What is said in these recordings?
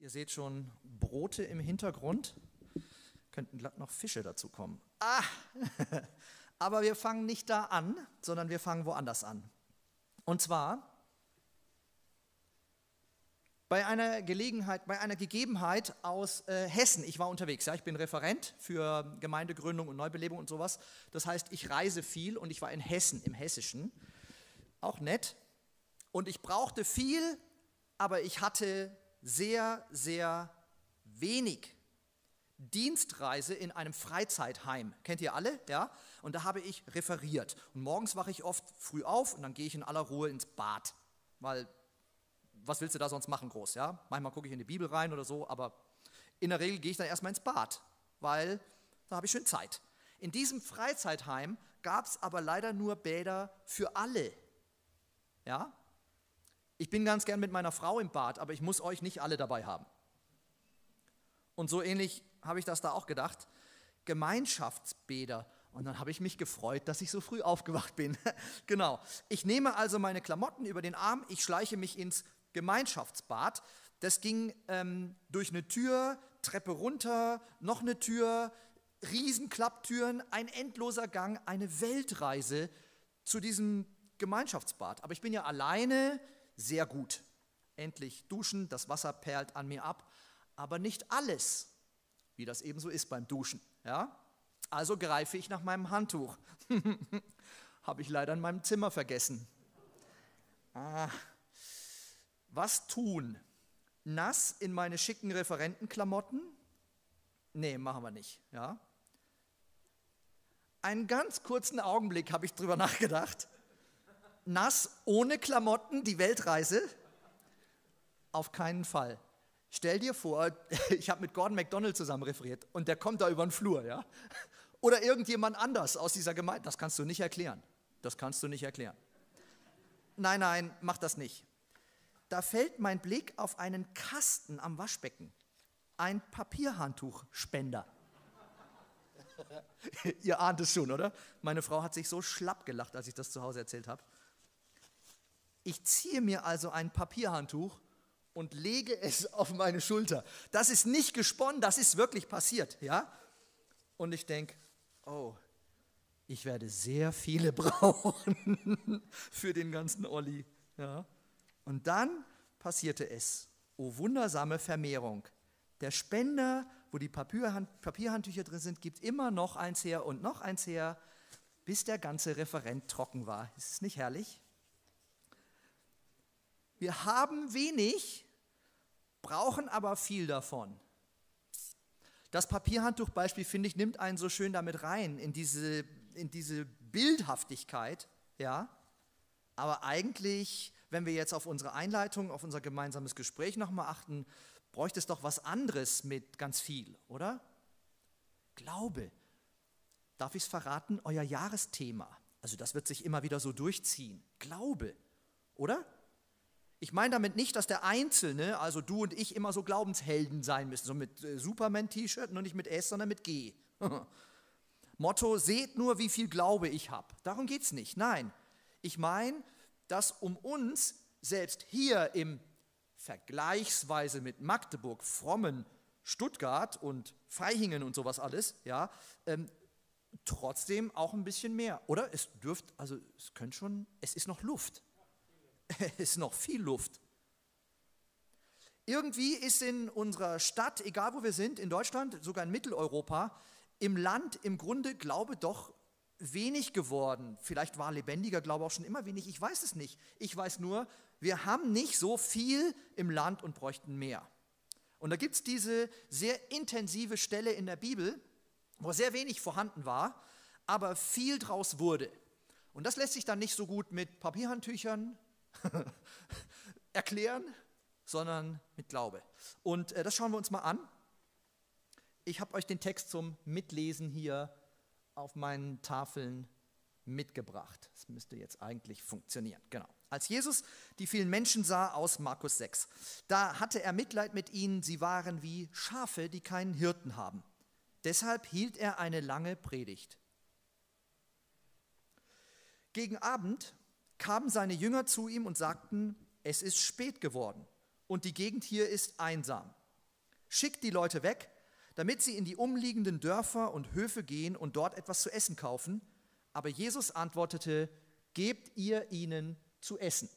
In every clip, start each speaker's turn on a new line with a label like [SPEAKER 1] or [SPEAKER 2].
[SPEAKER 1] Ihr seht schon Brote im Hintergrund. Könnten glatt noch Fische dazu kommen. Ah! Aber wir fangen nicht da an, sondern wir fangen woanders an. Und zwar bei einer Gelegenheit, bei einer Gegebenheit aus äh, Hessen. Ich war unterwegs, ja, ich bin Referent für Gemeindegründung und Neubelebung und sowas. Das heißt, ich reise viel und ich war in Hessen, im Hessischen. Auch nett. Und ich brauchte viel, aber ich hatte sehr, sehr wenig Dienstreise in einem Freizeitheim. Kennt ihr alle? Ja? Und da habe ich referiert. Und morgens wache ich oft früh auf und dann gehe ich in aller Ruhe ins Bad. Weil, was willst du da sonst machen, groß? Ja? Manchmal gucke ich in die Bibel rein oder so, aber in der Regel gehe ich dann erstmal ins Bad, weil da habe ich schön Zeit. In diesem Freizeitheim gab es aber leider nur Bäder für alle. Ja? Ich bin ganz gern mit meiner Frau im Bad, aber ich muss euch nicht alle dabei haben. Und so ähnlich habe ich das da auch gedacht. Gemeinschaftsbäder. Und dann habe ich mich gefreut, dass ich so früh aufgewacht bin. genau. Ich nehme also meine Klamotten über den Arm, ich schleiche mich ins Gemeinschaftsbad. Das ging ähm, durch eine Tür, Treppe runter, noch eine Tür, Riesenklapptüren, ein endloser Gang, eine Weltreise zu diesem Gemeinschaftsbad. Aber ich bin ja alleine, sehr gut. Endlich duschen, das Wasser perlt an mir ab, aber nicht alles, wie das eben so ist beim Duschen. Ja? Also greife ich nach meinem Handtuch. Habe ich leider in meinem Zimmer vergessen. Ah. Was tun? Nass in meine schicken Referentenklamotten? Nee, machen wir nicht. Ja? Einen ganz kurzen Augenblick habe ich drüber nachgedacht nass, ohne Klamotten, die Weltreise? Auf keinen Fall. Stell dir vor, ich habe mit Gordon MacDonald zusammen referiert und der kommt da über den Flur, ja? Oder irgendjemand anders aus dieser Gemeinde. Das kannst du nicht erklären. Das kannst du nicht erklären. Nein, nein, mach das nicht. Da fällt mein Blick auf einen Kasten am Waschbecken. Ein Papierhandtuchspender. Ihr ahnt es schon, oder? Meine Frau hat sich so schlapp gelacht, als ich das zu Hause erzählt habe. Ich ziehe mir also ein Papierhandtuch und lege es auf meine Schulter. Das ist nicht gesponnen, das ist wirklich passiert, ja? Und ich denke, oh, ich werde sehr viele brauchen für den ganzen Olli, ja? Und dann passierte es. Oh, wundersame Vermehrung. Der Spender, wo die Papierhand Papierhandtücher drin sind, gibt immer noch eins her und noch eins her, bis der ganze Referent trocken war. Ist es nicht herrlich? Wir haben wenig, brauchen aber viel davon. Das Papierhandtuchbeispiel, finde ich, nimmt einen so schön damit rein, in diese, in diese Bildhaftigkeit. Ja? Aber eigentlich, wenn wir jetzt auf unsere Einleitung, auf unser gemeinsames Gespräch nochmal achten, bräuchte es doch was anderes mit ganz viel, oder? Glaube. Darf ich es verraten? Euer Jahresthema. Also das wird sich immer wieder so durchziehen. Glaube, oder? Ich meine damit nicht, dass der Einzelne, also du und ich, immer so Glaubenshelden sein müssen, so mit äh, Superman-T-Shirt, nur nicht mit S, sondern mit G. Motto, seht nur, wie viel Glaube ich habe. Darum geht es nicht. Nein, ich meine, dass um uns selbst hier im vergleichsweise mit Magdeburg frommen Stuttgart und Freihingen und sowas alles, ja, ähm, trotzdem auch ein bisschen mehr. Oder es dürft, also es könnte schon, es ist noch Luft. ist noch viel Luft. Irgendwie ist in unserer Stadt, egal wo wir sind, in Deutschland, sogar in Mitteleuropa, im Land im Grunde Glaube doch wenig geworden. Vielleicht war lebendiger Glaube auch schon immer wenig, ich weiß es nicht. Ich weiß nur, wir haben nicht so viel im Land und bräuchten mehr. Und da gibt es diese sehr intensive Stelle in der Bibel, wo sehr wenig vorhanden war, aber viel draus wurde. Und das lässt sich dann nicht so gut mit Papierhandtüchern, erklären, sondern mit Glaube. Und äh, das schauen wir uns mal an. Ich habe euch den Text zum Mitlesen hier auf meinen Tafeln mitgebracht. Das müsste jetzt eigentlich funktionieren. Genau. Als Jesus die vielen Menschen sah aus Markus 6, da hatte er Mitleid mit ihnen. Sie waren wie Schafe, die keinen Hirten haben. Deshalb hielt er eine lange Predigt. Gegen Abend kamen seine Jünger zu ihm und sagten, es ist spät geworden und die Gegend hier ist einsam. schickt die Leute weg, damit sie in die umliegenden Dörfer und Höfe gehen und dort etwas zu essen kaufen. Aber Jesus antwortete, gebt ihr ihnen zu essen.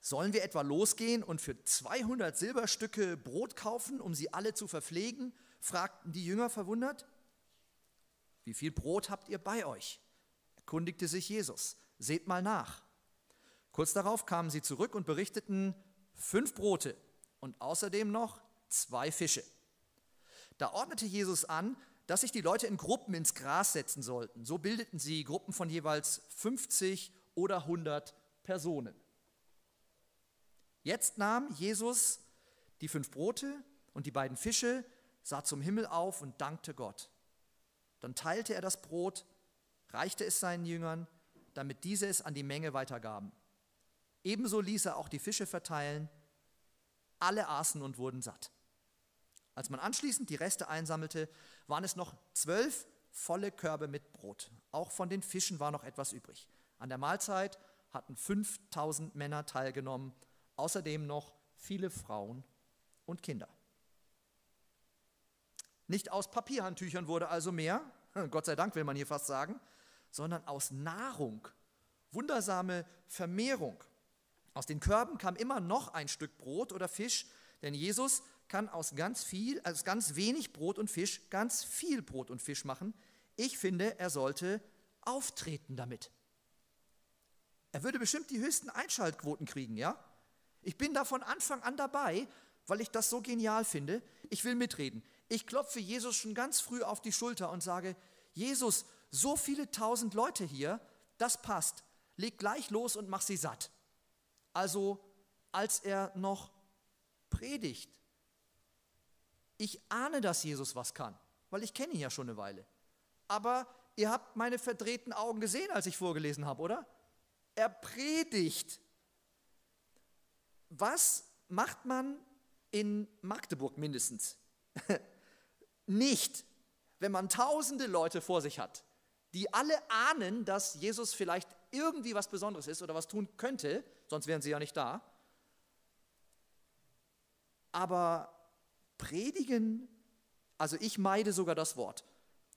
[SPEAKER 1] Sollen wir etwa losgehen und für 200 Silberstücke Brot kaufen, um sie alle zu verpflegen? fragten die Jünger verwundert. Wie viel Brot habt ihr bei euch? erkundigte sich Jesus. Seht mal nach. Kurz darauf kamen sie zurück und berichteten fünf Brote und außerdem noch zwei Fische. Da ordnete Jesus an, dass sich die Leute in Gruppen ins Gras setzen sollten. So bildeten sie Gruppen von jeweils 50 oder 100 Personen. Jetzt nahm Jesus die fünf Brote und die beiden Fische, sah zum Himmel auf und dankte Gott. Dann teilte er das Brot, reichte es seinen Jüngern, damit diese es an die Menge weitergaben. Ebenso ließ er auch die Fische verteilen. Alle aßen und wurden satt. Als man anschließend die Reste einsammelte, waren es noch zwölf volle Körbe mit Brot. Auch von den Fischen war noch etwas übrig. An der Mahlzeit hatten 5000 Männer teilgenommen, außerdem noch viele Frauen und Kinder. Nicht aus Papierhandtüchern wurde also mehr, Gott sei Dank will man hier fast sagen, sondern aus Nahrung, wundersame Vermehrung. Aus den Körben kam immer noch ein Stück Brot oder Fisch, denn Jesus kann aus ganz viel, aus ganz wenig Brot und Fisch ganz viel Brot und Fisch machen. Ich finde, er sollte auftreten damit. Er würde bestimmt die höchsten Einschaltquoten kriegen, ja? Ich bin da von Anfang an dabei, weil ich das so genial finde. Ich will mitreden. Ich klopfe Jesus schon ganz früh auf die Schulter und sage, Jesus, so viele tausend Leute hier, das passt. Leg gleich los und mach sie satt. Also als er noch predigt, ich ahne, dass Jesus was kann, weil ich kenne ihn ja schon eine Weile. Aber ihr habt meine verdrehten Augen gesehen, als ich vorgelesen habe, oder? Er predigt. Was macht man in Magdeburg mindestens? Nicht, wenn man tausende Leute vor sich hat, die alle ahnen, dass Jesus vielleicht irgendwie was Besonderes ist oder was tun könnte, sonst wären sie ja nicht da. Aber Predigen, also ich meide sogar das Wort.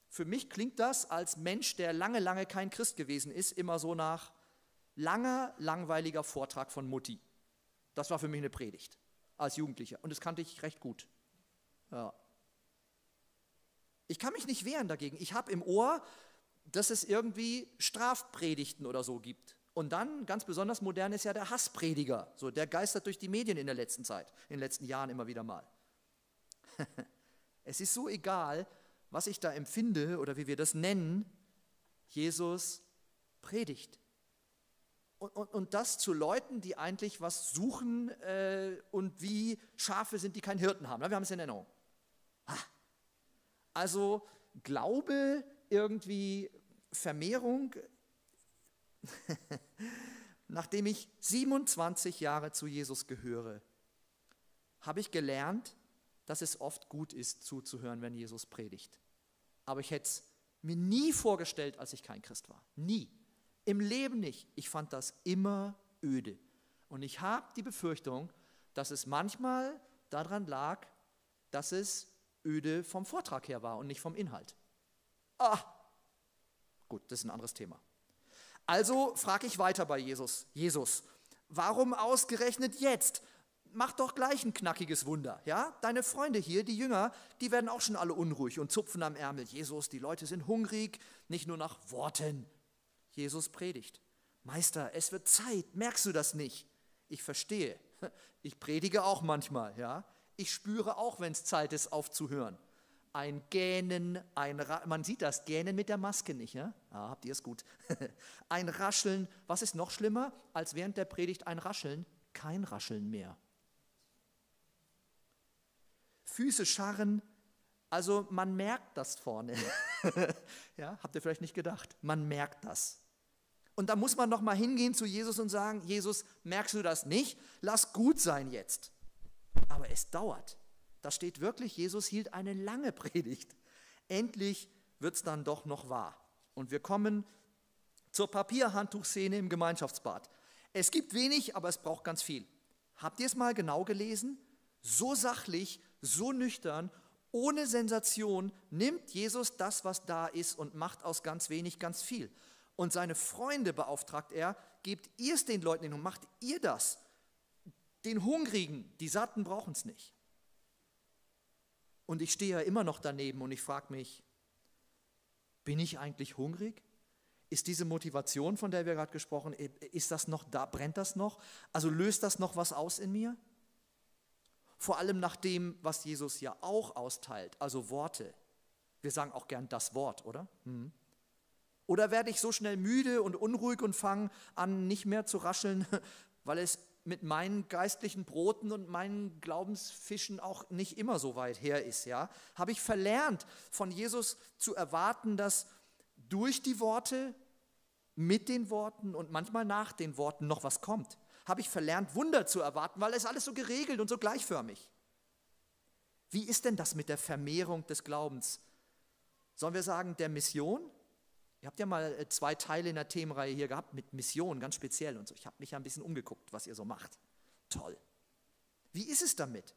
[SPEAKER 1] Für mich klingt das als Mensch, der lange, lange kein Christ gewesen ist, immer so nach langer, langweiliger Vortrag von Mutti. Das war für mich eine Predigt als Jugendlicher und das kannte ich recht gut. Ja. Ich kann mich nicht wehren dagegen. Ich habe im Ohr, dass es irgendwie Strafpredigten oder so gibt. Und dann, ganz besonders modern ist ja der Hassprediger. So, der geistert durch die Medien in der letzten Zeit, in den letzten Jahren immer wieder mal. Es ist so egal, was ich da empfinde oder wie wir das nennen. Jesus predigt. Und, und, und das zu Leuten, die eigentlich was suchen äh, und wie Schafe sind, die keinen Hirten haben. Wir haben es in Erinnerung. Also Glaube, irgendwie Vermehrung. Nachdem ich 27 Jahre zu Jesus gehöre, habe ich gelernt, dass es oft gut ist, zuzuhören, wenn Jesus predigt. Aber ich hätte es mir nie vorgestellt, als ich kein Christ war. Nie. Im Leben nicht. Ich fand das immer öde. Und ich habe die Befürchtung, dass es manchmal daran lag, dass es öde vom Vortrag her war und nicht vom Inhalt. Ah, gut, das ist ein anderes Thema. Also frage ich weiter bei Jesus. Jesus, warum ausgerechnet jetzt? mach doch gleich ein knackiges Wunder. Ja? Deine Freunde hier, die Jünger, die werden auch schon alle unruhig und zupfen am Ärmel. Jesus, die Leute sind hungrig, nicht nur nach Worten. Jesus predigt. Meister, es wird Zeit, merkst du das nicht? Ich verstehe. Ich predige auch manchmal, ja. Ich spüre auch, wenn es Zeit ist, aufzuhören. Ein Gähnen, ein Ra man sieht das Gähnen mit der Maske nicht, ja? Ah, habt ihr es gut. ein Rascheln, was ist noch schlimmer als während der Predigt ein Rascheln? Kein Rascheln mehr. Füße scharren. Also man merkt das vorne. ja, habt ihr vielleicht nicht gedacht? Man merkt das. Und da muss man noch mal hingehen zu Jesus und sagen, Jesus, merkst du das nicht? Lass gut sein jetzt. Aber es dauert. Da steht wirklich, Jesus hielt eine lange Predigt. Endlich wird es dann doch noch wahr. Und wir kommen zur Papierhandtuchszene im Gemeinschaftsbad. Es gibt wenig, aber es braucht ganz viel. Habt ihr es mal genau gelesen? So sachlich, so nüchtern, ohne Sensation, nimmt Jesus das, was da ist und macht aus ganz wenig ganz viel. Und seine Freunde beauftragt er, gebt ihr es den Leuten hin und macht ihr das. Den Hungrigen, die Satten brauchen es nicht. Und ich stehe ja immer noch daneben und ich frage mich, bin ich eigentlich hungrig? Ist diese Motivation, von der wir gerade gesprochen haben, ist das noch da, brennt das noch? Also löst das noch was aus in mir? Vor allem nach dem, was Jesus ja auch austeilt, also Worte. Wir sagen auch gern das Wort, oder? Hm. Oder werde ich so schnell müde und unruhig und fange an, nicht mehr zu rascheln, weil es mit meinen geistlichen Broten und meinen Glaubensfischen auch nicht immer so weit her ist, ja? Habe ich verlernt, von Jesus zu erwarten, dass durch die Worte, mit den Worten und manchmal nach den Worten noch was kommt. Habe ich verlernt, Wunder zu erwarten, weil es alles so geregelt und so gleichförmig. Wie ist denn das mit der Vermehrung des Glaubens? Sollen wir sagen, der Mission? Ihr habt ja mal äh, zwei Teile in der Themenreihe hier gehabt mit Mission, ganz speziell und so. Ich habe mich ja ein bisschen umgeguckt, was ihr so macht. Toll. Wie ist es damit?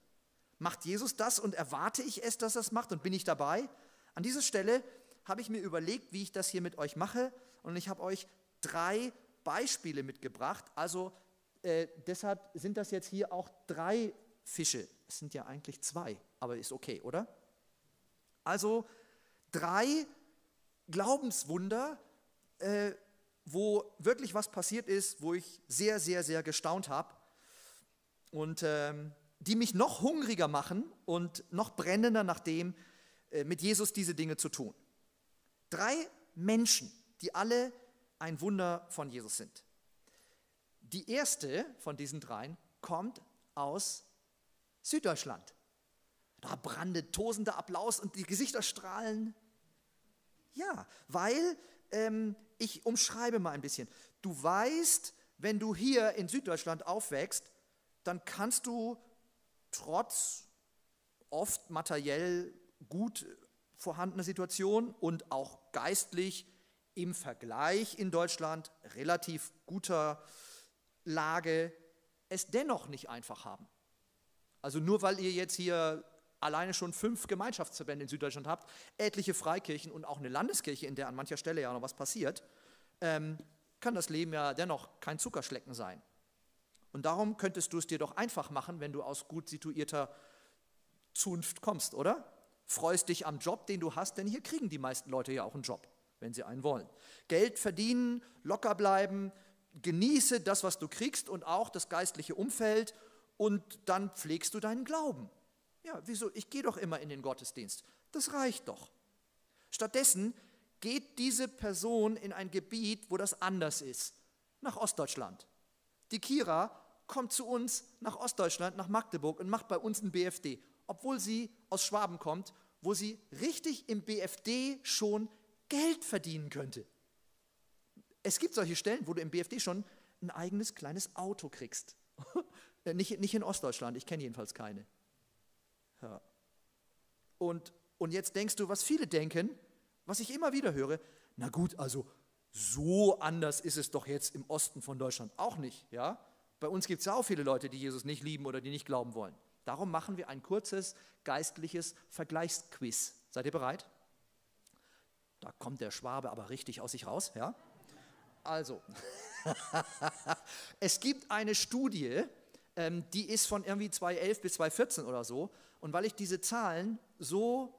[SPEAKER 1] Macht Jesus das und erwarte ich es, dass er es macht und bin ich dabei? An dieser Stelle habe ich mir überlegt, wie ich das hier mit euch mache und ich habe euch drei Beispiele mitgebracht. Also äh, deshalb sind das jetzt hier auch drei Fische. Es sind ja eigentlich zwei, aber ist okay, oder? Also drei Glaubenswunder, äh, wo wirklich was passiert ist, wo ich sehr, sehr, sehr gestaunt habe und ähm, die mich noch hungriger machen und noch brennender nach dem, äh, mit Jesus diese Dinge zu tun. Drei Menschen, die alle ein Wunder von Jesus sind. Die erste von diesen dreien kommt aus Süddeutschland. Da brandet tosender Applaus und die Gesichter strahlen. Ja, weil ähm, ich umschreibe mal ein bisschen. Du weißt, wenn du hier in Süddeutschland aufwächst, dann kannst du trotz oft materiell gut vorhandener Situation und auch geistlich im Vergleich in Deutschland relativ guter Lage es dennoch nicht einfach haben. Also nur weil ihr jetzt hier alleine schon fünf Gemeinschaftsverbände in Süddeutschland habt, etliche Freikirchen und auch eine Landeskirche, in der an mancher Stelle ja noch was passiert, ähm, kann das Leben ja dennoch kein Zuckerschlecken sein. Und darum könntest du es dir doch einfach machen, wenn du aus gut situierter Zunft kommst, oder? Freust dich am Job, den du hast, denn hier kriegen die meisten Leute ja auch einen Job, wenn sie einen wollen. Geld verdienen, locker bleiben, genieße das, was du kriegst und auch das geistliche Umfeld und dann pflegst du deinen Glauben. Ja, wieso? Ich gehe doch immer in den Gottesdienst. Das reicht doch. Stattdessen geht diese Person in ein Gebiet, wo das anders ist, nach Ostdeutschland. Die Kira kommt zu uns nach Ostdeutschland, nach Magdeburg und macht bei uns ein BFD, obwohl sie aus Schwaben kommt, wo sie richtig im BFD schon Geld verdienen könnte. Es gibt solche Stellen, wo du im BFD schon ein eigenes kleines Auto kriegst. nicht, nicht in Ostdeutschland, ich kenne jedenfalls keine. Ja. Und, und jetzt denkst du, was viele denken, was ich immer wieder höre, na gut, also so anders ist es doch jetzt im Osten von Deutschland auch nicht. Ja? Bei uns gibt es ja auch viele Leute, die Jesus nicht lieben oder die nicht glauben wollen. Darum machen wir ein kurzes geistliches Vergleichsquiz. Seid ihr bereit? Da kommt der Schwabe aber richtig aus sich raus. Ja? Also, es gibt eine Studie, ähm, die ist von irgendwie 2011 bis 2014 oder so. Und weil ich diese Zahlen so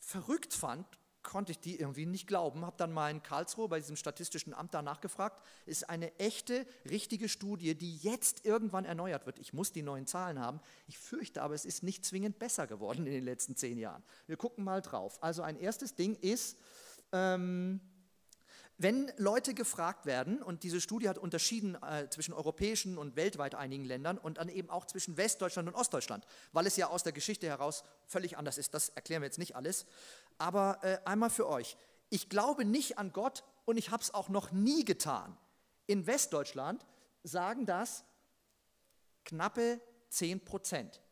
[SPEAKER 1] verrückt fand, konnte ich die irgendwie nicht glauben, habe dann mal in Karlsruhe bei diesem statistischen Amt danach gefragt. Ist eine echte, richtige Studie, die jetzt irgendwann erneuert wird. Ich muss die neuen Zahlen haben. Ich fürchte aber, es ist nicht zwingend besser geworden in den letzten zehn Jahren. Wir gucken mal drauf. Also ein erstes Ding ist, ähm, wenn Leute gefragt werden, und diese Studie hat unterschieden äh, zwischen europäischen und weltweit einigen Ländern und dann eben auch zwischen Westdeutschland und Ostdeutschland, weil es ja aus der Geschichte heraus völlig anders ist, das erklären wir jetzt nicht alles, aber äh, einmal für euch, ich glaube nicht an Gott und ich habe es auch noch nie getan. In Westdeutschland sagen das knappe 10 Prozent.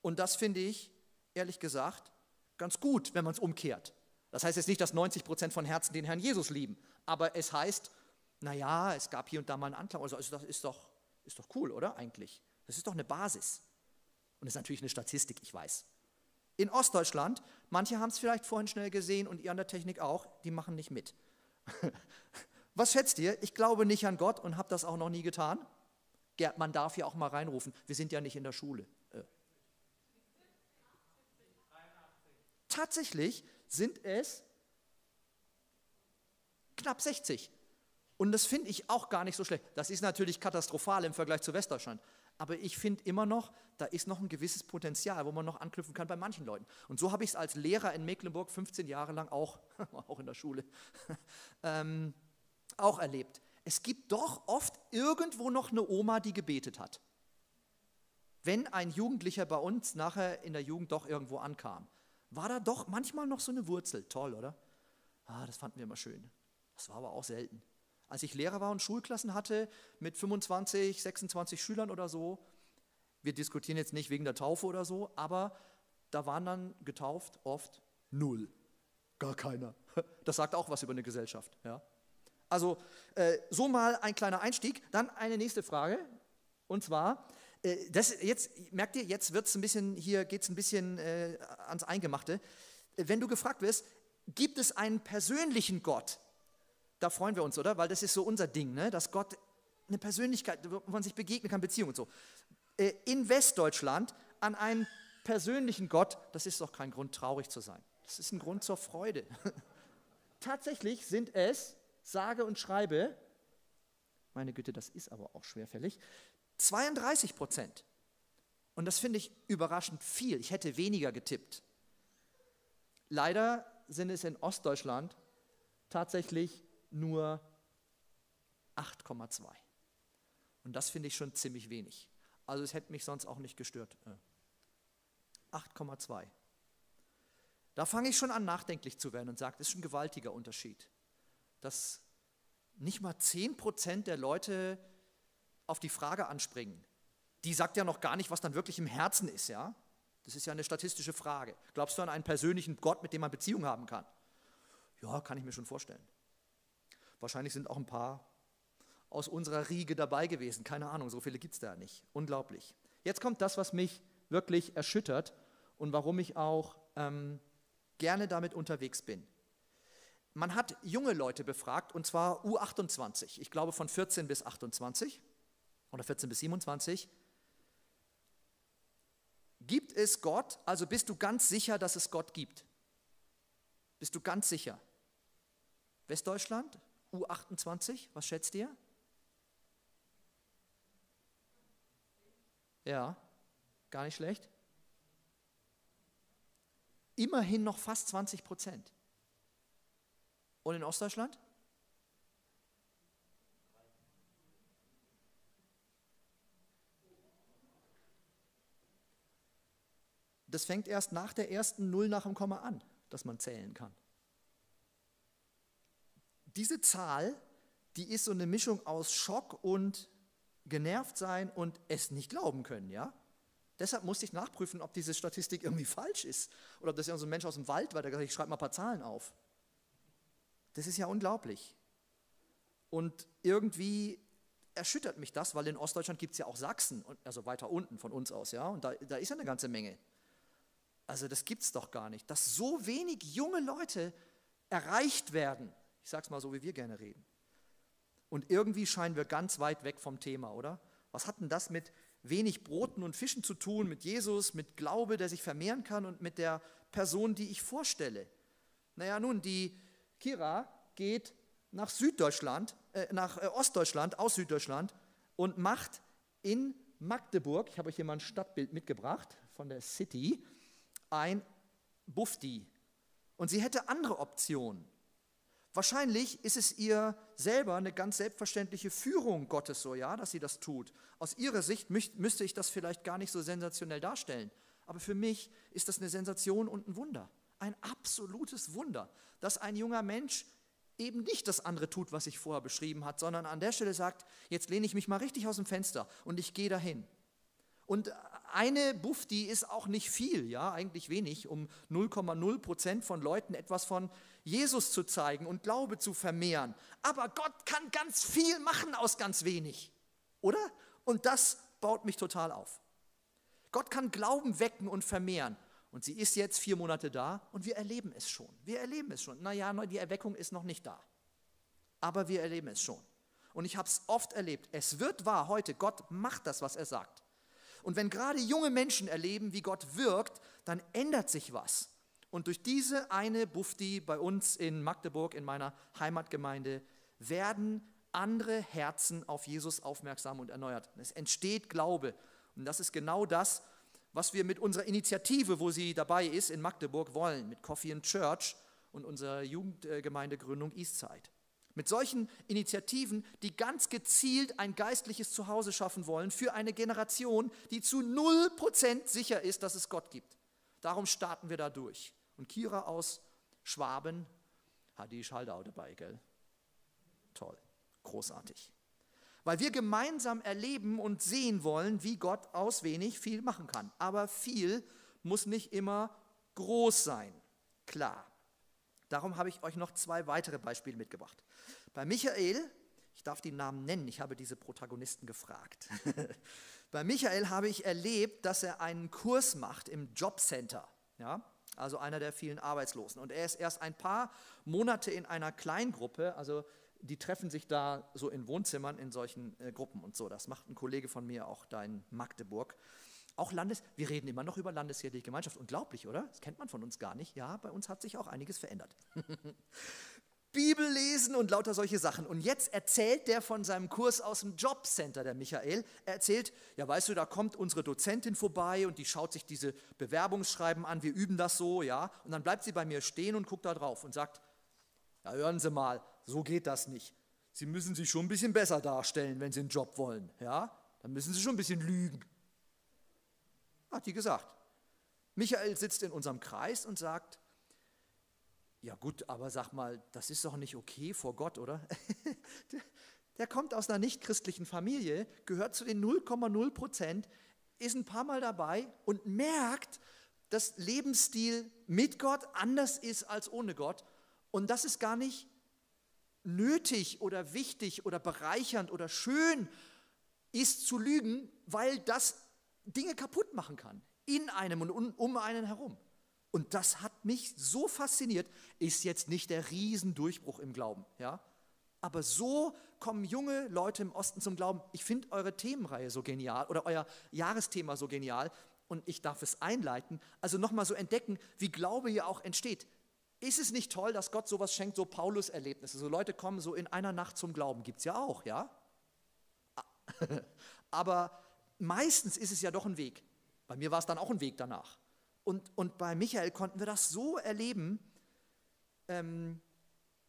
[SPEAKER 1] Und das finde ich, ehrlich gesagt, ganz gut, wenn man es umkehrt. Das heißt jetzt nicht, dass 90 Prozent von Herzen den Herrn Jesus lieben, aber es heißt, naja, es gab hier und da mal einen Anklang. Also das ist doch, ist doch cool, oder eigentlich? Das ist doch eine Basis. Und das ist natürlich eine Statistik, ich weiß. In Ostdeutschland, manche haben es vielleicht vorhin schnell gesehen und ihr an der Technik auch, die machen nicht mit. Was schätzt ihr? Ich glaube nicht an Gott und habe das auch noch nie getan. Gerd, man darf ja auch mal reinrufen. Wir sind ja nicht in der Schule. Äh. Tatsächlich sind es knapp 60. Und das finde ich auch gar nicht so schlecht. Das ist natürlich katastrophal im Vergleich zu Westdeutschland. Aber ich finde immer noch, da ist noch ein gewisses Potenzial, wo man noch anknüpfen kann bei manchen Leuten. Und so habe ich es als Lehrer in Mecklenburg 15 Jahre lang auch, auch in der Schule, ähm, auch erlebt. Es gibt doch oft irgendwo noch eine Oma, die gebetet hat. Wenn ein Jugendlicher bei uns nachher in der Jugend doch irgendwo ankam, war da doch manchmal noch so eine Wurzel. Toll, oder? Ah, das fanden wir immer schön. Das war aber auch selten. Als ich Lehrer war und Schulklassen hatte mit 25, 26 Schülern oder so, wir diskutieren jetzt nicht wegen der Taufe oder so, aber da waren dann getauft oft null. Gar keiner. Das sagt auch was über eine Gesellschaft. Ja? Also äh, so mal ein kleiner Einstieg. Dann eine nächste Frage. Und zwar, das jetzt, merkt ihr, jetzt wird es ein bisschen, hier geht es ein bisschen äh, ans Eingemachte. Wenn du gefragt wirst, gibt es einen persönlichen Gott? Da freuen wir uns, oder? Weil das ist so unser Ding, ne? dass Gott eine Persönlichkeit, wo man sich begegnen kann, Beziehung und so. Äh, in Westdeutschland an einen persönlichen Gott, das ist doch kein Grund, traurig zu sein. Das ist ein Grund zur Freude. Tatsächlich sind es, sage und schreibe, meine Güte, das ist aber auch schwerfällig, 32 Prozent. Und das finde ich überraschend viel. Ich hätte weniger getippt. Leider sind es in Ostdeutschland tatsächlich nur 8,2. Und das finde ich schon ziemlich wenig. Also es hätte mich sonst auch nicht gestört. 8,2. Äh. Da fange ich schon an, nachdenklich zu werden und sage, das ist ein gewaltiger Unterschied. Dass nicht mal 10% der Leute auf die Frage anspringen. Die sagt ja noch gar nicht, was dann wirklich im Herzen ist, ja? Das ist ja eine statistische Frage. Glaubst du an einen persönlichen Gott, mit dem man Beziehung haben kann? Ja, kann ich mir schon vorstellen. Wahrscheinlich sind auch ein paar aus unserer Riege dabei gewesen. Keine Ahnung, so viele gibt es da nicht. Unglaublich. Jetzt kommt das, was mich wirklich erschüttert und warum ich auch ähm, gerne damit unterwegs bin. Man hat junge Leute befragt, und zwar U28, ich glaube von 14 bis 28 oder 14 bis 27. Gibt es Gott? Also bist du ganz sicher, dass es Gott gibt? Bist du ganz sicher? Westdeutschland, U28, was schätzt ihr? Ja, gar nicht schlecht. Immerhin noch fast 20 Prozent. Und in Ostdeutschland? Das fängt erst nach der ersten Null nach dem Komma an, dass man zählen kann. Diese Zahl, die ist so eine Mischung aus Schock und genervt sein und es nicht glauben können, ja? Deshalb musste ich nachprüfen, ob diese Statistik irgendwie falsch ist oder ob das ja so ein Mensch aus dem Wald war, der gesagt hat, ich schreibe mal ein paar Zahlen auf. Das ist ja unglaublich. Und irgendwie erschüttert mich das, weil in Ostdeutschland gibt es ja auch Sachsen, also weiter unten von uns aus, ja, und da, da ist ja eine ganze Menge. Also das gibt es doch gar nicht, dass so wenig junge Leute erreicht werden. Ich sage es mal so, wie wir gerne reden. Und irgendwie scheinen wir ganz weit weg vom Thema, oder? Was hat denn das mit wenig Broten und Fischen zu tun, mit Jesus, mit Glaube, der sich vermehren kann und mit der Person, die ich vorstelle? Naja, nun, die Kira geht nach Süddeutschland, äh, nach äh, Ostdeutschland, aus Süddeutschland und macht in Magdeburg, ich habe euch hier mal ein Stadtbild mitgebracht von der City, ein Bufti. Und sie hätte andere Optionen. Wahrscheinlich ist es ihr selber eine ganz selbstverständliche Führung Gottes so, ja, dass sie das tut. Aus ihrer Sicht müsste ich das vielleicht gar nicht so sensationell darstellen. Aber für mich ist das eine Sensation und ein Wunder. Ein absolutes Wunder, dass ein junger Mensch eben nicht das andere tut, was ich vorher beschrieben hat, sondern an der Stelle sagt, jetzt lehne ich mich mal richtig aus dem Fenster und ich gehe dahin. Und eine Bufti ist auch nicht viel, ja, eigentlich wenig, um 0,0 Prozent von Leuten etwas von Jesus zu zeigen und Glaube zu vermehren. Aber Gott kann ganz viel machen aus ganz wenig, oder? Und das baut mich total auf. Gott kann Glauben wecken und vermehren. Und sie ist jetzt vier Monate da und wir erleben es schon. Wir erleben es schon. Naja, die Erweckung ist noch nicht da. Aber wir erleben es schon. Und ich habe es oft erlebt. Es wird wahr heute. Gott macht das, was er sagt. Und wenn gerade junge Menschen erleben, wie Gott wirkt, dann ändert sich was. Und durch diese eine Bufti bei uns in Magdeburg, in meiner Heimatgemeinde, werden andere Herzen auf Jesus aufmerksam und erneuert. Es entsteht Glaube. Und das ist genau das, was wir mit unserer Initiative, wo sie dabei ist, in Magdeburg wollen, mit Coffee and Church und unserer Jugendgemeindegründung Eastside. Mit solchen Initiativen, die ganz gezielt ein geistliches Zuhause schaffen wollen für eine Generation, die zu 0% sicher ist, dass es Gott gibt. Darum starten wir da durch. Und Kira aus Schwaben hat die Schaldau dabei, gell? Toll, großartig. Weil wir gemeinsam erleben und sehen wollen, wie Gott aus wenig viel machen kann. Aber viel muss nicht immer groß sein, klar. Darum habe ich euch noch zwei weitere Beispiele mitgebracht. Bei Michael, ich darf die Namen nennen, ich habe diese Protagonisten gefragt. Bei Michael habe ich erlebt, dass er einen Kurs macht im Jobcenter, ja, also einer der vielen Arbeitslosen. Und er ist erst ein paar Monate in einer Kleingruppe, also die treffen sich da so in Wohnzimmern in solchen äh, Gruppen und so. Das macht ein Kollege von mir auch da in Magdeburg. Auch Landes, wir reden immer noch über landeskirchliche Gemeinschaft. Unglaublich, oder? Das kennt man von uns gar nicht. Ja, bei uns hat sich auch einiges verändert. Bibel lesen und lauter solche Sachen. Und jetzt erzählt der von seinem Kurs aus dem Jobcenter, der Michael. Er erzählt, ja weißt du, da kommt unsere Dozentin vorbei und die schaut sich diese Bewerbungsschreiben an, wir üben das so, ja. Und dann bleibt sie bei mir stehen und guckt da drauf und sagt, ja hören Sie mal, so geht das nicht. Sie müssen sich schon ein bisschen besser darstellen, wenn Sie einen Job wollen, ja. Dann müssen Sie schon ein bisschen lügen. Hat die gesagt. Michael sitzt in unserem Kreis und sagt, ja gut, aber sag mal, das ist doch nicht okay vor Gott, oder? der, kommt aus einer nichtchristlichen Familie, gehört zu den 0,0 Prozent, ist ein paar Mal dabei und merkt, dass Lebensstil mit Gott anders ist als ohne Gott. Und das ist gar nicht nötig oder wichtig oder bereichernd oder schön ist zu lügen, weil das Dinge kaputt machen kann. In einem und um einen herum. Und das hat mich so fasziniert, ist jetzt nicht der Riesendurchbruch im Glauben, ja? Aber so kommen junge Leute im Osten zum Glauben. Ich finde eure Themenreihe so genial oder euer Jahresthema so genial und ich darf es einleiten. Also nochmal so entdecken, wie Glaube hier auch entsteht. Ist es nicht toll, dass Gott sowas schenkt, so Paulus-Erlebnisse? So Leute kommen so in einer Nacht zum Glauben, gibt es ja auch, ja? Aber meistens ist es ja doch ein Weg. Bei mir war es dann auch ein Weg danach. Und, und bei Michael konnten wir das so erleben, ähm,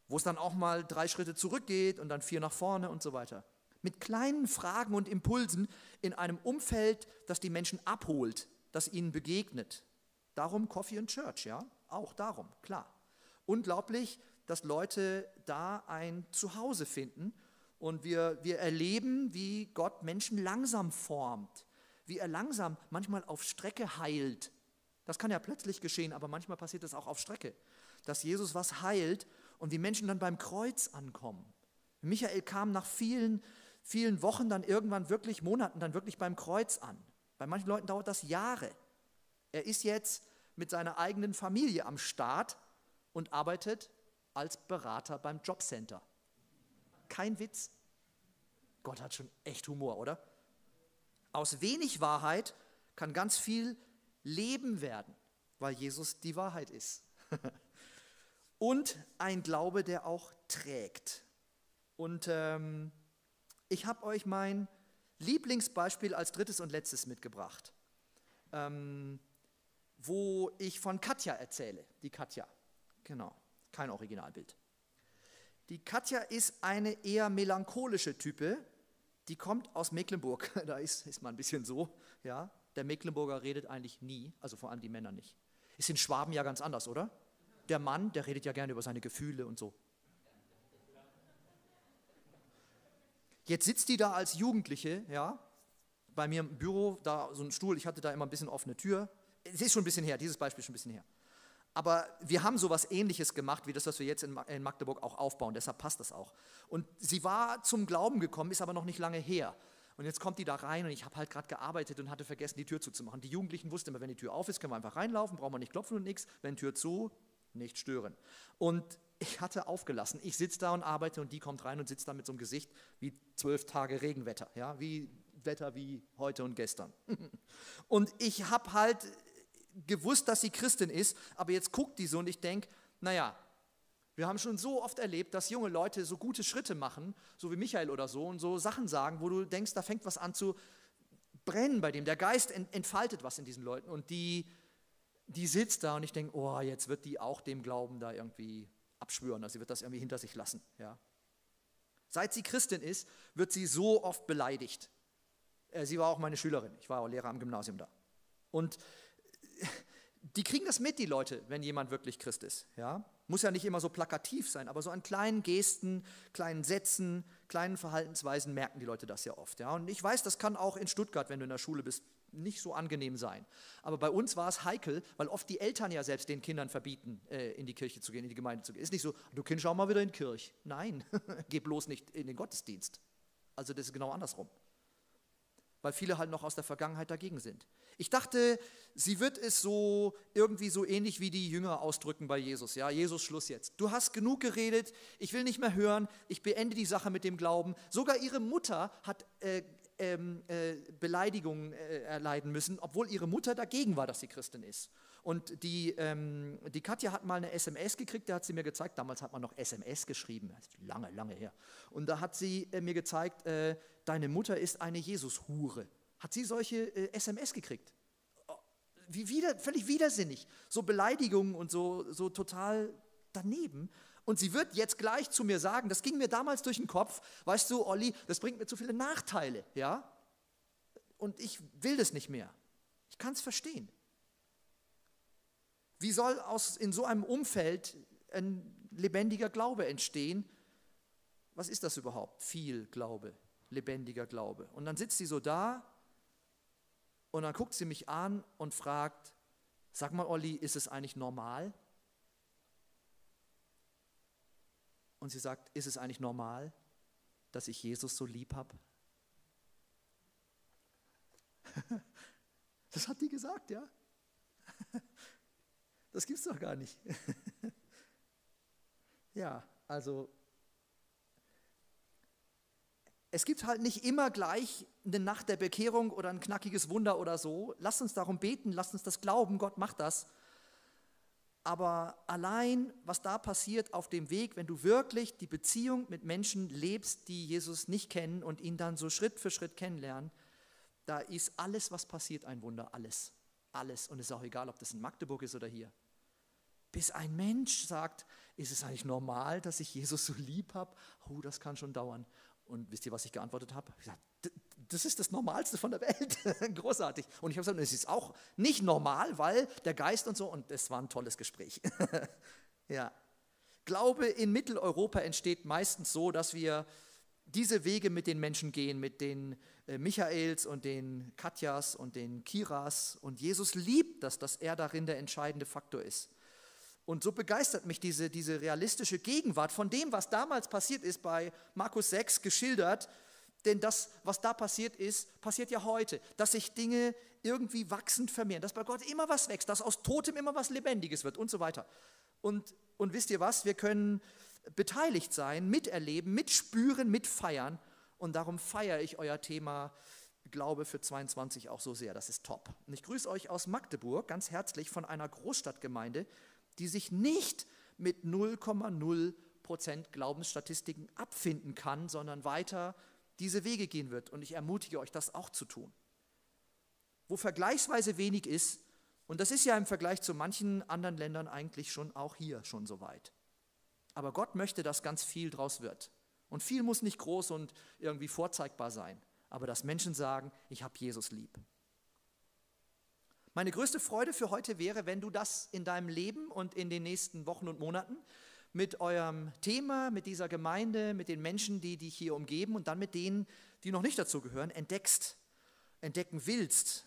[SPEAKER 1] wo es dann auch mal drei Schritte zurückgeht und dann vier nach vorne und so weiter. Mit kleinen Fragen und Impulsen in einem Umfeld, das die Menschen abholt, das ihnen begegnet. Darum Coffee and Church, ja, auch darum, klar. Unglaublich, dass Leute da ein Zuhause finden und wir, wir erleben, wie Gott Menschen langsam formt, wie er langsam manchmal auf Strecke heilt, das kann ja plötzlich geschehen, aber manchmal passiert das auch auf Strecke, dass Jesus was heilt und die Menschen dann beim Kreuz ankommen. Michael kam nach vielen, vielen Wochen dann irgendwann wirklich, Monaten dann wirklich beim Kreuz an. Bei manchen Leuten dauert das Jahre. Er ist jetzt mit seiner eigenen Familie am Start und arbeitet als Berater beim Jobcenter. Kein Witz. Gott hat schon echt Humor, oder? Aus wenig Wahrheit kann ganz viel Leben werden, weil Jesus die Wahrheit ist. und ein Glaube, der auch trägt. Und ähm, ich habe euch mein Lieblingsbeispiel als drittes und letztes mitgebracht, ähm, wo ich von Katja erzähle. Die Katja, genau, kein Originalbild. Die Katja ist eine eher melancholische Type, die kommt aus Mecklenburg. Da ist, ist man ein bisschen so, ja. Der Mecklenburger redet eigentlich nie, also vor allem die Männer nicht. Ist in Schwaben ja ganz anders, oder? Der Mann, der redet ja gerne über seine Gefühle und so. Jetzt sitzt die da als Jugendliche, ja, bei mir im Büro, da so ein Stuhl, ich hatte da immer ein bisschen offene Tür. Es ist schon ein bisschen her, dieses Beispiel ist schon ein bisschen her. Aber wir haben sowas ähnliches gemacht, wie das, was wir jetzt in Magdeburg auch aufbauen, deshalb passt das auch. Und sie war zum Glauben gekommen, ist aber noch nicht lange her. Und jetzt kommt die da rein und ich habe halt gerade gearbeitet und hatte vergessen, die Tür zuzumachen. Die Jugendlichen wussten immer, wenn die Tür auf ist, können wir einfach reinlaufen, brauchen wir nicht klopfen und nichts. Wenn Tür zu, nicht stören. Und ich hatte aufgelassen. Ich sitze da und arbeite und die kommt rein und sitzt da mit so einem Gesicht wie zwölf Tage Regenwetter, ja, wie Wetter wie heute und gestern. Und ich habe halt gewusst, dass sie Christin ist, aber jetzt guckt die so und ich denke, naja, wir haben schon so oft erlebt, dass junge Leute so gute Schritte machen, so wie Michael oder so, und so Sachen sagen, wo du denkst, da fängt was an zu brennen bei dem. Der Geist entfaltet was in diesen Leuten. Und die, die sitzt da und ich denke, oh, jetzt wird die auch dem Glauben da irgendwie abschwören. Also sie wird das irgendwie hinter sich lassen. Ja. Seit sie Christin ist, wird sie so oft beleidigt. Äh, sie war auch meine Schülerin. Ich war auch Lehrer am Gymnasium da. Und die kriegen das mit, die Leute, wenn jemand wirklich Christ ist. Ja? Muss ja nicht immer so plakativ sein, aber so an kleinen Gesten, kleinen Sätzen, kleinen Verhaltensweisen merken die Leute das ja oft. Ja? Und ich weiß, das kann auch in Stuttgart, wenn du in der Schule bist, nicht so angenehm sein. Aber bei uns war es heikel, weil oft die Eltern ja selbst den Kindern verbieten, äh, in die Kirche zu gehen, in die Gemeinde zu gehen. Ist nicht so, du Kind, schau mal wieder in die Kirche. Nein, geh bloß nicht in den Gottesdienst. Also das ist genau andersrum weil viele halt noch aus der Vergangenheit dagegen sind. Ich dachte, sie wird es so irgendwie so ähnlich wie die Jünger ausdrücken bei Jesus. Ja, Jesus, Schluss jetzt. Du hast genug geredet, ich will nicht mehr hören, ich beende die Sache mit dem Glauben. Sogar ihre Mutter hat äh, ähm, äh, Beleidigungen äh, erleiden müssen, obwohl ihre Mutter dagegen war, dass sie Christin ist. Und die, ähm, die Katja hat mal eine SMS gekriegt, da hat sie mir gezeigt, damals hat man noch SMS geschrieben, lange, lange her. Und da hat sie äh, mir gezeigt, äh, deine Mutter ist eine Jesus-Hure. Hat sie solche äh, SMS gekriegt? Oh, wie wieder, völlig widersinnig. So Beleidigungen und so, so total daneben. Und sie wird jetzt gleich zu mir sagen, das ging mir damals durch den Kopf, weißt du, Olli, das bringt mir zu viele Nachteile, ja? Und ich will das nicht mehr. Ich kann es verstehen. Wie soll aus, in so einem Umfeld ein lebendiger Glaube entstehen? Was ist das überhaupt? Viel Glaube, lebendiger Glaube. Und dann sitzt sie so da und dann guckt sie mich an und fragt, sag mal, Olli, ist es eigentlich normal? Und sie sagt, ist es eigentlich normal, dass ich Jesus so lieb habe? Das hat die gesagt, ja. Das gibt es doch gar nicht. Ja, also es gibt halt nicht immer gleich eine Nacht der Bekehrung oder ein knackiges Wunder oder so. Lasst uns darum beten, lasst uns das glauben, Gott macht das. Aber allein, was da passiert auf dem Weg, wenn du wirklich die Beziehung mit Menschen lebst, die Jesus nicht kennen und ihn dann so Schritt für Schritt kennenlernen, da ist alles, was passiert, ein Wunder. Alles. Alles. Und es ist auch egal, ob das in Magdeburg ist oder hier. Bis ein Mensch sagt, ist es eigentlich normal, dass ich Jesus so lieb habe? Oh, das kann schon dauern. Und wisst ihr, was ich geantwortet habe? Das ist das Normalste von der Welt. Großartig. Und ich habe gesagt, es ist auch nicht normal, weil der Geist und so, und es war ein tolles Gespräch. ja. Glaube in Mitteleuropa entsteht meistens so, dass wir diese Wege mit den Menschen gehen, mit den äh, Michaels und den Katjas und den Kiras. Und Jesus liebt das, dass er darin der entscheidende Faktor ist. Und so begeistert mich diese, diese realistische Gegenwart von dem, was damals passiert ist bei Markus 6 geschildert, denn das, was da passiert ist, passiert ja heute, dass sich Dinge irgendwie wachsend vermehren, dass bei Gott immer was wächst, dass aus Totem immer was Lebendiges wird und so weiter. Und, und wisst ihr was, wir können beteiligt sein, miterleben, mitspüren, mitfeiern. Und darum feiere ich euer Thema Glaube für 22 auch so sehr. Das ist top. Und ich grüße euch aus Magdeburg ganz herzlich von einer Großstadtgemeinde, die sich nicht mit 0,0 Prozent Glaubensstatistiken abfinden kann, sondern weiter diese Wege gehen wird. Und ich ermutige euch, das auch zu tun. Wo vergleichsweise wenig ist, und das ist ja im Vergleich zu manchen anderen Ländern eigentlich schon auch hier schon so weit. Aber Gott möchte, dass ganz viel draus wird. Und viel muss nicht groß und irgendwie vorzeigbar sein, aber dass Menschen sagen, ich habe Jesus lieb. Meine größte Freude für heute wäre, wenn du das in deinem Leben und in den nächsten Wochen und Monaten mit eurem Thema, mit dieser Gemeinde, mit den Menschen, die dich hier umgeben und dann mit denen, die noch nicht dazu gehören, entdeckst, entdecken willst.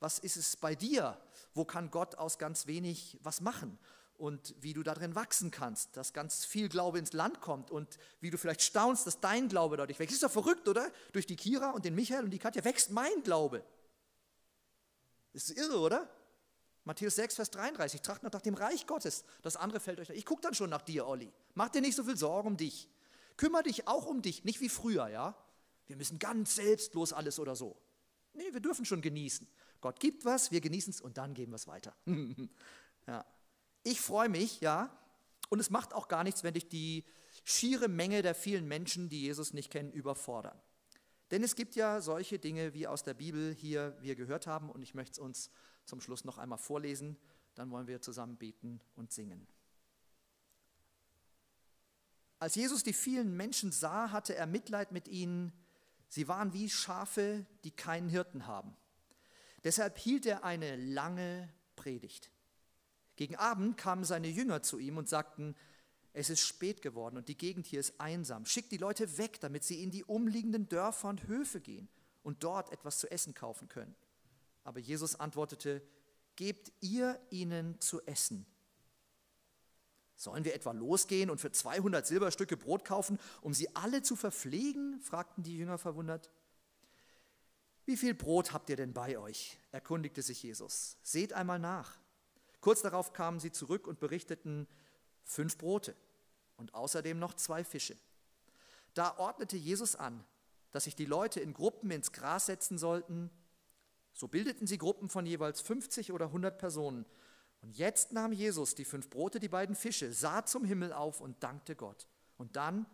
[SPEAKER 1] Was ist es bei dir? Wo kann Gott aus ganz wenig was machen? und wie du darin wachsen kannst, dass ganz viel Glaube ins Land kommt und wie du vielleicht staunst, dass dein Glaube dadurch wächst. Ist doch verrückt, oder? Durch die Kira und den Michael und die Katja wächst mein Glaube. Das ist irre, oder? Matthäus 6, Vers 33, tracht nach dem Reich Gottes. Das andere fällt euch. Ich gucke dann schon nach dir, Olli. Mach dir nicht so viel Sorgen um dich. Kümmer dich auch um dich, nicht wie früher, ja? Wir müssen ganz selbstlos alles oder so. Nee, wir dürfen schon genießen. Gott gibt was, wir genießen es und dann geben wir es weiter. ja. Ich freue mich, ja, und es macht auch gar nichts, wenn dich die schiere Menge der vielen Menschen, die Jesus nicht kennen, überfordern. Denn es gibt ja solche Dinge, wie aus der Bibel hier wir gehört haben, und ich möchte es uns zum Schluss noch einmal vorlesen, dann wollen wir zusammen beten und singen. Als Jesus die vielen Menschen sah, hatte er Mitleid mit ihnen. Sie waren wie Schafe, die keinen Hirten haben. Deshalb hielt er eine lange Predigt. Gegen Abend kamen seine Jünger zu ihm und sagten, es ist spät geworden und die Gegend hier ist einsam. Schickt die Leute weg, damit sie in die umliegenden Dörfer und Höfe gehen und dort etwas zu essen kaufen können. Aber Jesus antwortete, gebt ihr ihnen zu essen. Sollen wir etwa losgehen und für 200 Silberstücke Brot kaufen, um sie alle zu verpflegen? fragten die Jünger verwundert. Wie viel Brot habt ihr denn bei euch? erkundigte sich Jesus. Seht einmal nach. Kurz darauf kamen sie zurück und berichteten fünf Brote und außerdem noch zwei Fische. Da ordnete Jesus an, dass sich die Leute in Gruppen ins Gras setzen sollten so bildeten sie Gruppen von jeweils 50 oder 100 Personen. Und jetzt nahm Jesus die fünf Brote, die beiden Fische, sah zum Himmel auf und dankte Gott. Und dann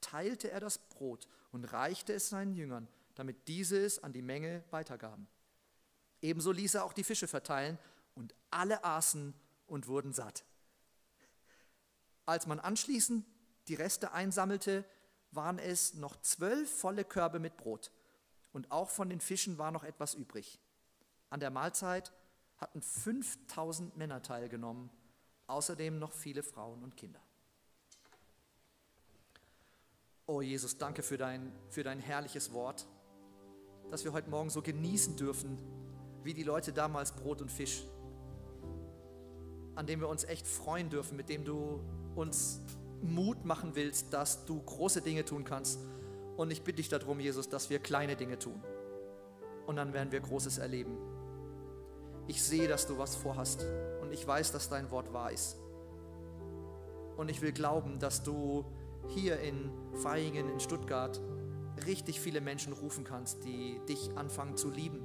[SPEAKER 1] teilte er das Brot und reichte es seinen Jüngern, damit diese es an die Menge weitergaben. Ebenso ließ er auch die Fische verteilen und alle aßen und wurden satt. Als man anschließend die Reste einsammelte, waren es noch zwölf volle Körbe mit Brot. Und auch von den Fischen war noch etwas übrig. An der Mahlzeit hatten 5000 Männer teilgenommen, außerdem noch viele Frauen und Kinder. Oh Jesus, danke für dein, für dein herrliches Wort, dass wir heute Morgen so genießen dürfen, wie die Leute damals Brot und Fisch, an dem wir uns echt freuen dürfen, mit dem du uns Mut machen willst, dass du große Dinge tun kannst. Und ich bitte dich darum, Jesus, dass wir kleine Dinge tun. Und dann werden wir Großes erleben ich sehe, dass du was vorhast und ich weiß, dass dein Wort wahr ist. Und ich will glauben, dass du hier in Vaihingen, in Stuttgart, richtig viele Menschen rufen kannst, die dich anfangen zu lieben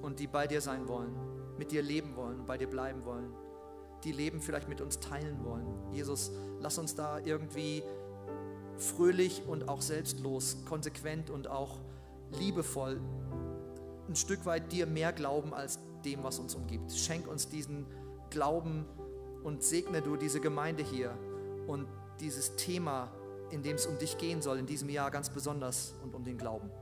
[SPEAKER 1] und die bei dir sein wollen, mit dir leben wollen, bei dir bleiben wollen, die Leben vielleicht mit uns teilen wollen. Jesus, lass uns da irgendwie fröhlich und auch selbstlos, konsequent und auch liebevoll ein Stück weit dir mehr glauben als dem, was uns umgibt. Schenk uns diesen Glauben und segne du diese Gemeinde hier und dieses Thema, in dem es um dich gehen soll, in diesem Jahr ganz besonders und um den Glauben.